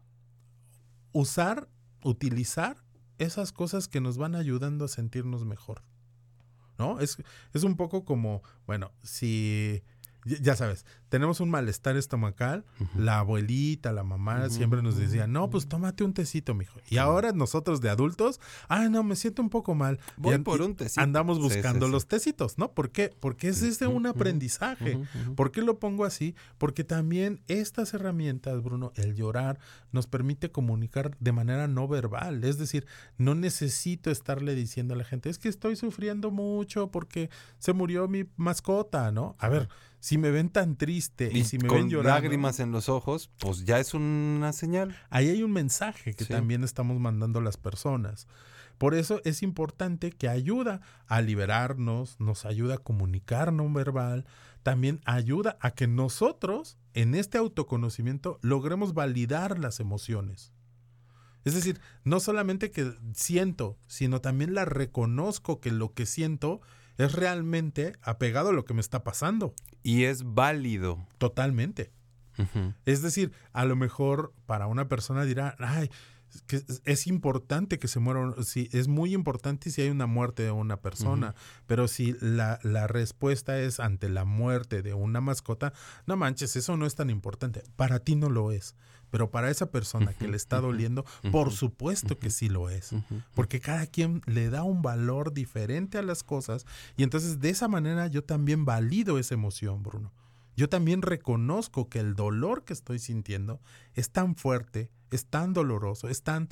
usar, utilizar esas cosas que nos van ayudando a sentirnos mejor. ¿No? Es, es un poco como, bueno, si ya- sabes, tenemos un malestar estomacal, la abuelita, la mamá siempre nos decía, no, pues tómate un tecito, mijo. Y ahora nosotros de adultos, ay, no, me siento un poco mal. Voy Y por un tecito. Andamos Sí, sí, buscando sí. los tecitos, ¿no? ¿Por qué? Porque es este un aprendizaje. ¿Por qué lo pongo así? Porque también estas herramientas, Bruno, el llorar, nos permite comunicar de manera no verbal. Es decir, no necesito estarle diciendo a la gente, es que estoy sufriendo mucho porque se murió mi mascota, ¿no? A ver, si me ven tan triste y, Y si me con ven llorando, lágrimas en los ojos, pues ya es una señal. ahí hay un mensaje que Sí. también estamos mandando a las personas. Por eso es importante que ayuda a liberarnos, nos ayuda a comunicar no verbal, también ayuda a que nosotros en este autoconocimiento logremos validar las emociones. Es decir, no solamente que siento, sino también la reconozco que lo que siento es realmente apegado a lo que me está pasando. Y es válido. Totalmente. Es decir, a lo mejor para una persona dirá, ay, es que es- importante que se muera, sí, es muy importante si hay una muerte de una persona, pero si la, la respuesta es ante la muerte de una mascota, no manches, eso no es tan importante. Para ti no lo es, pero para esa persona que le está doliendo, por supuesto que sí lo es, porque cada quien le da un valor diferente a las cosas y entonces de esa manera yo también valido esa emoción, Bruno. Yo también reconozco que el dolor que estoy sintiendo es tan fuerte, es tan doloroso, es tan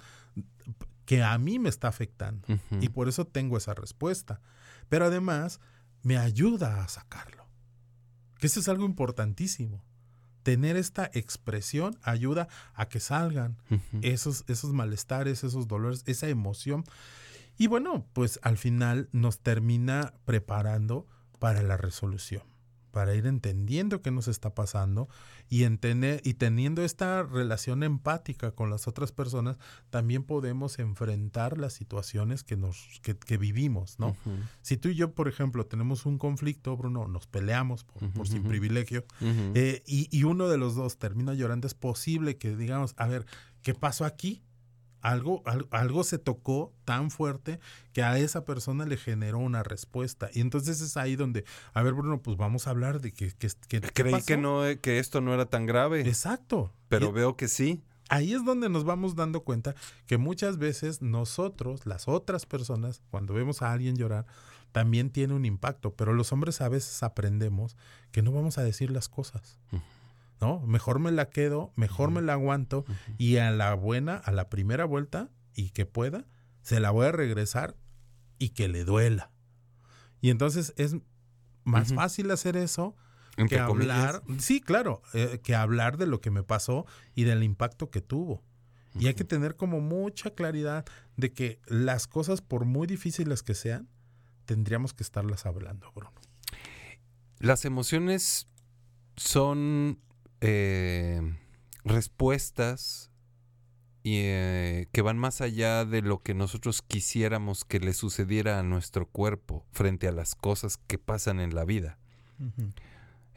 que a mí me está afectando. Y por eso tengo esa respuesta. Pero además me ayuda a sacarlo. Que eso es algo importantísimo. Tener esta expresión ayuda a que salgan esos, esos malestares, esos dolores, esa emoción. Y bueno, pues al final nos termina preparando para la resolución, para ir entendiendo qué nos está pasando y, entender, y teniendo esta relación empática con las otras personas, también podemos enfrentar las situaciones que, nos, que, que vivimos, ¿no? Si tú y yo, por ejemplo, tenemos un conflicto, Bruno, nos peleamos por, por sin privilegio, eh, y, y uno de los dos termina llorando, es posible que digamos, a ver, ¿qué pasó aquí? Algo, al- algo se tocó tan fuerte que a esa persona le generó una respuesta. Y entonces es ahí donde, a ver, Bruno, pues vamos a hablar de que... que, que- ¿qué Creí pasó? que no eh, que esto no era tan grave, Exacto. pero Y- veo que sí. ahí es donde nos vamos dando cuenta que muchas veces nosotros, las otras personas, cuando vemos a alguien llorar, también tiene un impacto, pero los hombres a veces aprendemos que no vamos a decir las cosas. ¿No? Mejor me la quedo, mejor me la aguanto y a la buena, a la primera vuelta y que pueda, se la voy a regresar y que le duela. Y entonces es más fácil hacer eso que comillas. hablar, sí, claro, eh, que hablar de lo que me pasó y del impacto que tuvo. Y hay que tener como mucha claridad de que las cosas, por muy difíciles que sean, tendríamos que estarlas hablando, Bruno. Las emociones son eh, respuestas y, eh, que van más allá de lo que nosotros quisiéramos que le sucediera a nuestro cuerpo frente a las cosas que pasan en la vida.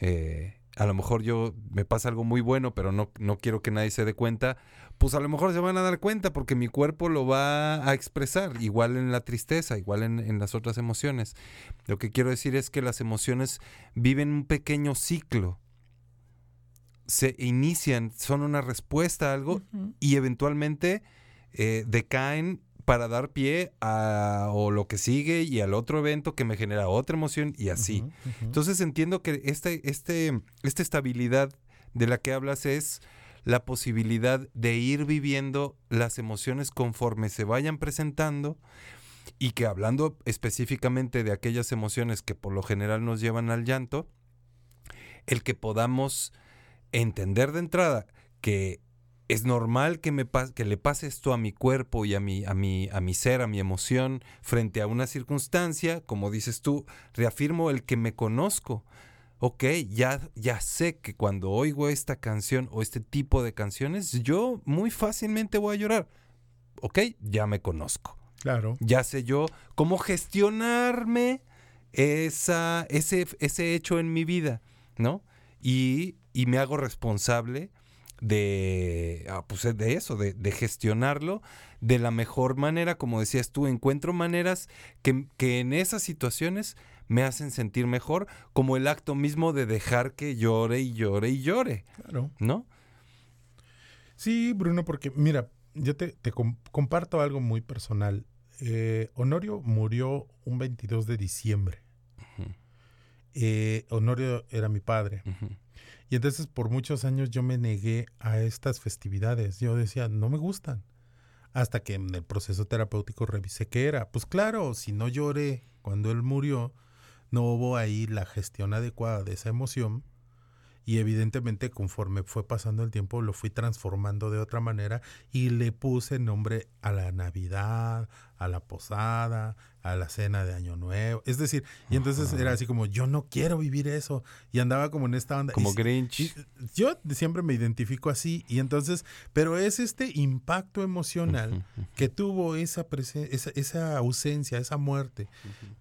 Eh, a lo mejor yo me pasa algo muy bueno, pero no, no quiero que nadie se dé cuenta. Pues a lo mejor se van a dar cuenta porque mi cuerpo lo va a expresar, igual en la tristeza, igual en, en las otras emociones. Lo que quiero decir es que las emociones viven un pequeño ciclo. Se inician, son una respuesta a algo y eventualmente eh, decaen para dar pie a o lo que sigue y al otro evento que me genera otra emoción y así. Entonces entiendo que este, este, esta estabilidad de la que hablas es la posibilidad de ir viviendo las emociones conforme se vayan presentando y que hablando específicamente de aquellas emociones que por lo general nos llevan al llanto, el que podamos entender de entrada que es normal que, me pas- que le pase esto a mi cuerpo y a mi, a, mi, a mi ser, a mi emoción, frente a una circunstancia, como dices tú, reafirmo el que me conozco. Ok, ya, ya sé que cuando oigo esta canción o este tipo de canciones, yo muy fácilmente voy a llorar. Ok, ya me conozco. Claro. Ya sé yo cómo gestionarme esa, ese, ese hecho en mi vida, ¿no? Y, y me hago responsable de, ah, pues, de eso, de, de gestionarlo de la mejor manera. Como decías tú, encuentro maneras que, que en esas situaciones me hacen sentir mejor, como el acto mismo de dejar que llore y llore y llore, Claro. ¿no? Sí, Bruno, porque mira, yo te, te com- comparto algo muy personal. Eh, Honorio murió un 22 de diciembre. Eh, Honorio era mi padre. ujú. Y entonces por muchos años yo me negué a estas festividades. Yo decía, no me gustan. Hasta que en el proceso terapéutico revisé qué era. Pues claro, si no lloré cuando él murió, no hubo ahí la gestión adecuada de esa emoción. Y evidentemente conforme fue pasando el tiempo lo fui transformando de otra manera y le puse nombre a la Navidad, a la posada, a la cena de Año Nuevo. Es decir, y entonces era así como, yo no quiero vivir eso. Y andaba como en esta onda. Como Y- Grinch. y yo siempre me identifico así y entonces, pero es este impacto emocional que tuvo esa, esa, esa ausencia, esa muerte,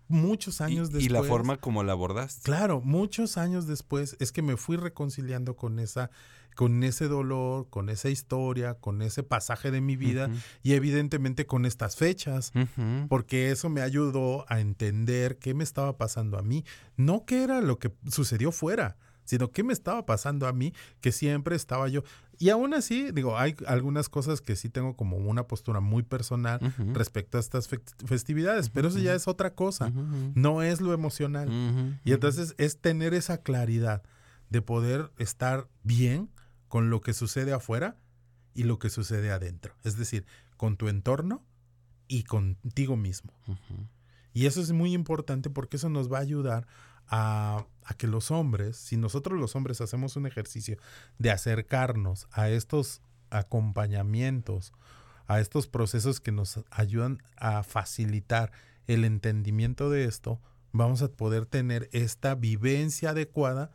muchos años y, después. y la forma como la abordaste. Claro, muchos años después es que me fui reconciliando con esa, con ese dolor, con esa historia, con ese pasaje de mi vida y evidentemente con estas fechas. Porque eso me ayudó a entender qué me estaba pasando a mí. No qué era lo que sucedió fuera, sino qué me estaba pasando a mí, que siempre estaba yo. Y aún así, digo, hay algunas cosas que sí tengo como una postura muy personal respecto a estas fe- festividades, pero eso ya es otra cosa. No es lo emocional. Y entonces es tener esa claridad de poder estar bien con lo que sucede afuera y lo que sucede adentro. Es decir, con tu entorno y contigo mismo. Y eso es muy importante porque eso nos va a ayudar a, a que los hombres, si nosotros los hombres hacemos un ejercicio de acercarnos a estos acompañamientos, a estos procesos que nos ayudan a facilitar el entendimiento de esto, vamos a poder tener esta vivencia adecuada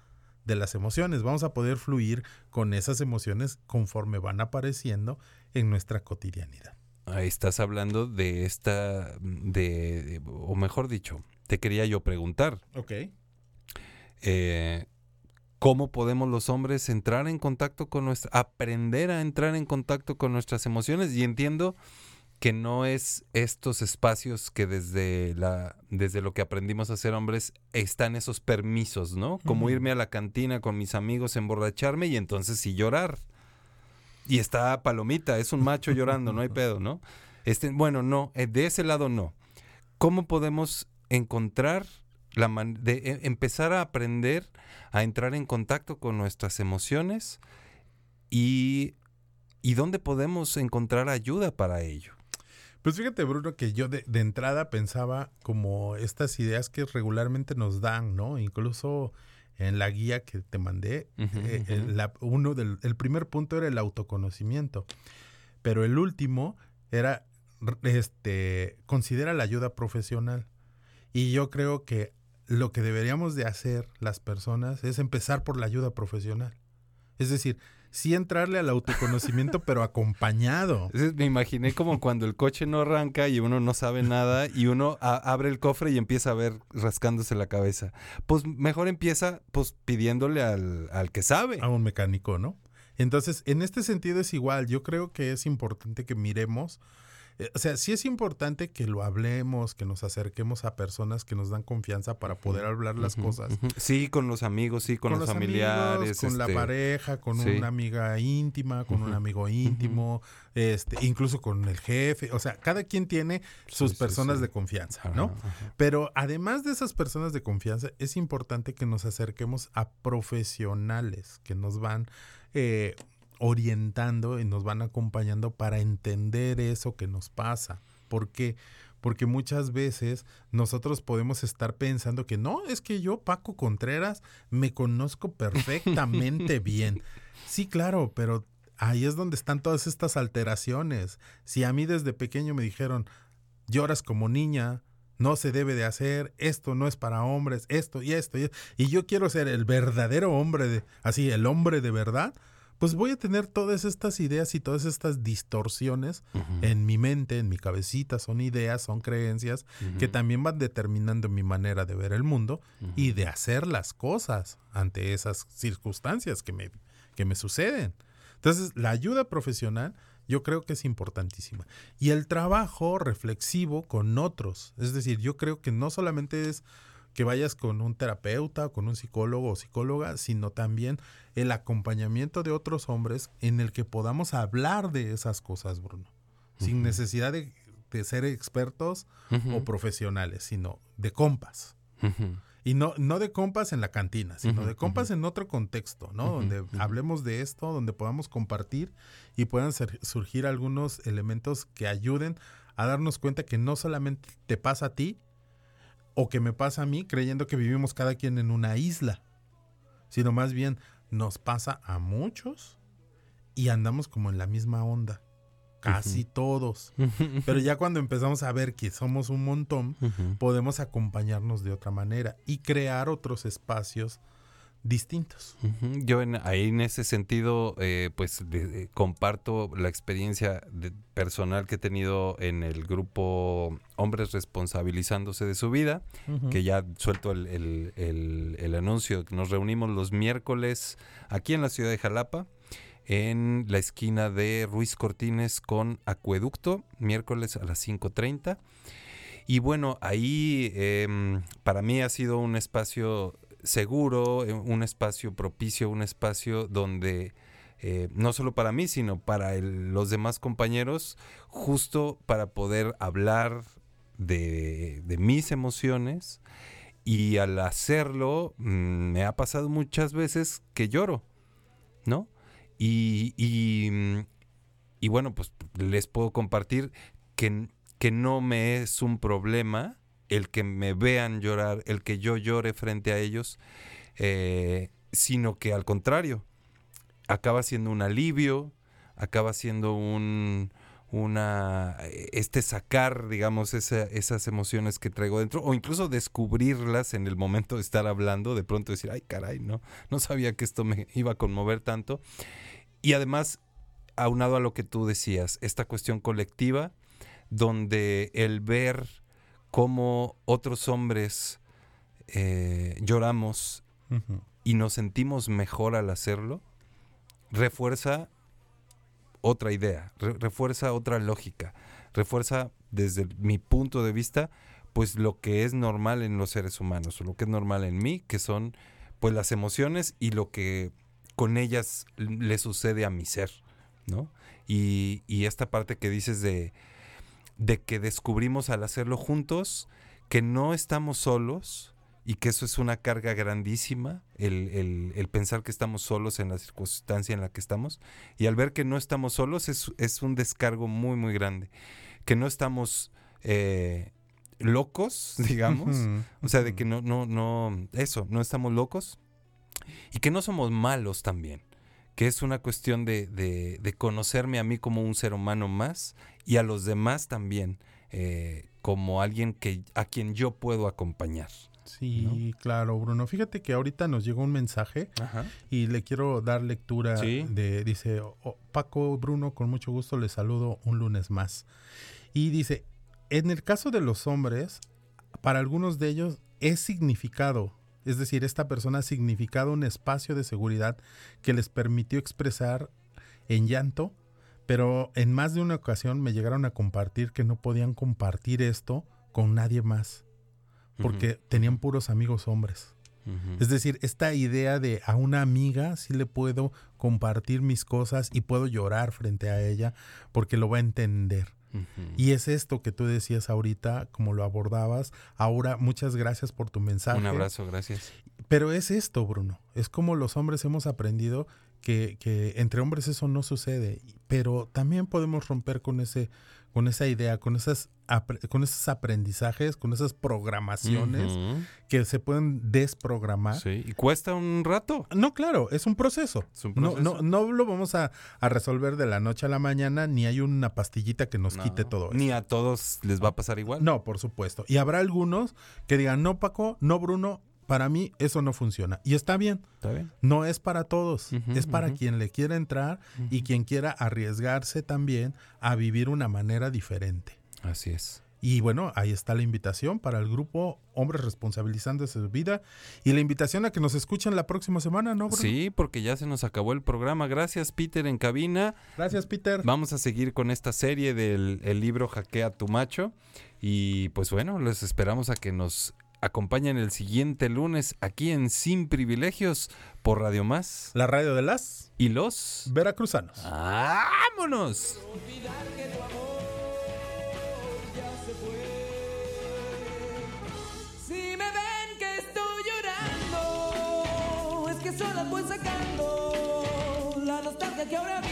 de las emociones, vamos a poder fluir con esas emociones conforme van apareciendo en nuestra cotidianidad. Ahí estás hablando de esta, de, de- o mejor dicho, te quería yo preguntar, Ok. eh, ¿cómo podemos los hombres entrar en contacto con nuestra, aprender a entrar en contacto con nuestras emociones? Y entiendo que no es estos espacios que desde la, desde lo que aprendimos a ser hombres están esos permisos, ¿no? Como irme a la cantina con mis amigos, emborracharme y entonces sí llorar. Y está palomita, es un macho llorando, no hay pedo, ¿no? Este, bueno, no, eh, de ese lado no. ¿Cómo podemos encontrar la man- de e- empezar a aprender a entrar en contacto con nuestras emociones y, y dónde podemos encontrar ayuda para ello? Pues fíjate, Bruno, que yo de, de entrada pensaba como estas ideas que regularmente nos dan, ¿no? Incluso en la guía que te mandé, eh, el, la- uno del, el primer punto era el autoconocimiento, pero el último era, este, considera la ayuda profesional. Y yo creo que lo que deberíamos de hacer las personas es empezar por la ayuda profesional. Es decir, sí entrarle al autoconocimiento, pero acompañado. Me imaginé como cuando el coche no arranca y uno no sabe nada y uno abre el cofre y empieza a ver rascándose la cabeza. Pues mejor empieza pues pidiéndole al, al que sabe. a un mecánico, ¿no? Entonces, en este sentido es igual. Yo creo que es importante que miremos. Eh, o sea, sí es importante que lo hablemos, que nos acerquemos a personas que nos dan confianza para poder hablar las cosas. Sí, con los amigos, sí, con, los, amigos, familiares. con la este, pareja, con sí. una amiga íntima, con un amigo íntimo, este, incluso con el jefe. O sea, cada quien tiene sus sí, personas sí. de confianza, Ajá, ¿no? ajá. Pero además de esas personas de confianza, es importante que nos acerquemos a profesionales que nos van eh, orientando y nos van acompañando para entender eso que nos pasa. ¿Por qué? Porque muchas veces nosotros podemos estar pensando que no, es que yo, Paco Contreras, me conozco perfectamente bien. Sí, claro, pero ahí es donde están todas estas alteraciones. Si a mí desde pequeño me dijeron, lloras como niña, no se debe de hacer, esto no es para hombres, esto y esto, y, y yo quiero ser el verdadero hombre, de, así, el hombre de verdad, pues voy a tener todas estas ideas y todas estas distorsiones en mi mente, en mi cabecita, son ideas, son creencias que también van determinando mi manera de ver el mundo y de hacer las cosas ante esas circunstancias que me, que me suceden. Entonces, la ayuda profesional yo creo que es importantísima. Y el trabajo reflexivo con otros. Es decir, yo creo que no solamente es que vayas con un terapeuta, con un psicólogo o psicóloga, sino también el acompañamiento de otros hombres en el que podamos hablar de esas cosas, Bruno. Sin necesidad de, de ser expertos o profesionales, sino de compas. Y no, no de compas en la cantina, sino de compas en otro contexto, ¿no? Donde hablemos de esto, donde podamos compartir y puedan ser- surgir algunos elementos que ayuden a darnos cuenta que no solamente te pasa a ti o que me pasa a mí creyendo que vivimos cada quien en una isla, sino más bien nos pasa a muchos y andamos como en la misma onda. Casi todos. Pero ya cuando empezamos a ver que somos un montón, podemos acompañarnos de otra manera y crear otros espacios distintos. Yo en, ahí en ese sentido, eh, pues de- de- comparto la experiencia de- personal que he tenido en el grupo Hombres Responsabilizándose de su Vida, que ya suelto el, el- el- el anuncio, nos reunimos los miércoles aquí en la ciudad de Jalapa, en la esquina de Ruiz Cortines con Acueducto, miércoles a las 5.30. Y bueno, ahí em, para mí ha sido un espacio seguro, eh, un espacio propicio, un espacio donde eh, no solo para mí, sino para los demás compañeros, justo para poder hablar de, mis emociones. Y al hacerlo, mm, me ha pasado muchas veces que lloro, ¿no? Y, y, y bueno, pues les puedo compartir que, que no me es un problema el que me vean llorar, el que yo llore frente a ellos, eh, sino que al contrario, acaba siendo un alivio, acaba siendo un una este sacar digamos esa- esas emociones que traigo dentro o incluso descubrirlas en el momento de estar hablando de pronto decir ay caray no no sabía que esto me iba a conmover tanto y además aunado a lo que tú decías esta cuestión colectiva donde el ver cómo otros hombres eh, lloramos y nos sentimos mejor al hacerlo, refuerza otra idea, re- refuerza otra lógica, refuerza desde mi punto de vista, pues lo que es normal en los seres humanos, o lo que es normal en mí, que son pues las emociones y lo que con ellas le sucede a mi ser, ¿no? Y, y esta parte que dices de, de que descubrimos al hacerlo juntos que no estamos solos y que eso es una carga grandísima, el, el- el pensar que estamos solos en la circunstancia en la que estamos. Y al ver que no estamos solos es, es un descargo muy, muy grande. Que no estamos eh, locos, digamos. O sea, de que no, no, no, eso, no estamos locos. Y que no somos malos también. Que es una cuestión de, de- de conocerme a mí como un ser humano más y a los demás también eh, como alguien que, a quien yo puedo acompañar. Sí, claro, Bruno. Fíjate que ahorita nos llegó un mensaje Ajá. y le quiero dar lectura Sí. de, dice, "Oh, Paco, Bruno, con mucho gusto les saludo un lunes más. Y dice, en el caso de los hombres, para algunos de ellos es significado, es decir, esta persona ha significado un espacio de seguridad que les permitió expresar en llanto, pero en más de una ocasión me llegaron a compartir que no podían compartir esto con nadie más, porque tenían puros amigos hombres. Es decir, esta idea de a una amiga sí le puedo compartir mis cosas y puedo llorar frente a ella porque lo va a entender. Y es esto que tú decías ahorita, como lo abordabas. Ahora, muchas gracias por tu mensaje. Un abrazo, gracias. Pero es esto, Bruno. Es como los hombres hemos aprendido que, que entre hombres eso no sucede. Pero también podemos romper con ese, con esa idea, con esas con esos aprendizajes, con esas programaciones que se pueden desprogramar. Sí, y cuesta un rato. No, claro, es un proceso. Es un No, proceso. no, no lo vamos a, a resolver de la noche a la mañana, ni hay una pastillita que nos No, quite todo eso. Ni a todos les va a pasar igual. No, por supuesto. Y habrá algunos que digan, no, Paco, no, Bruno, para mí eso no funciona. Y está bien, ¿Está bien? no es para todos, es para quien le quiera entrar y quien quiera arriesgarse también a vivir una manera diferente. Así es. Y bueno, ahí está la invitación para el grupo Hombres Responsabilizándose de su Vida y la invitación a que nos escuchen la próxima semana, ¿no, Bruno? Sí, porque ya se nos acabó el programa. Gracias, Peter, en cabina. Gracias, Peter. Vamos a seguir con esta serie del el libro Hackea tu macho. Y pues bueno, les esperamos a que nos acompañen el siguiente lunes aquí en Sin Privilegios por Radio Más. La radio de las Y los... Veracruzanos. ¡Vámonos! Si me ven que estoy llorando, es que sola voy sacando la nostalgia que ahora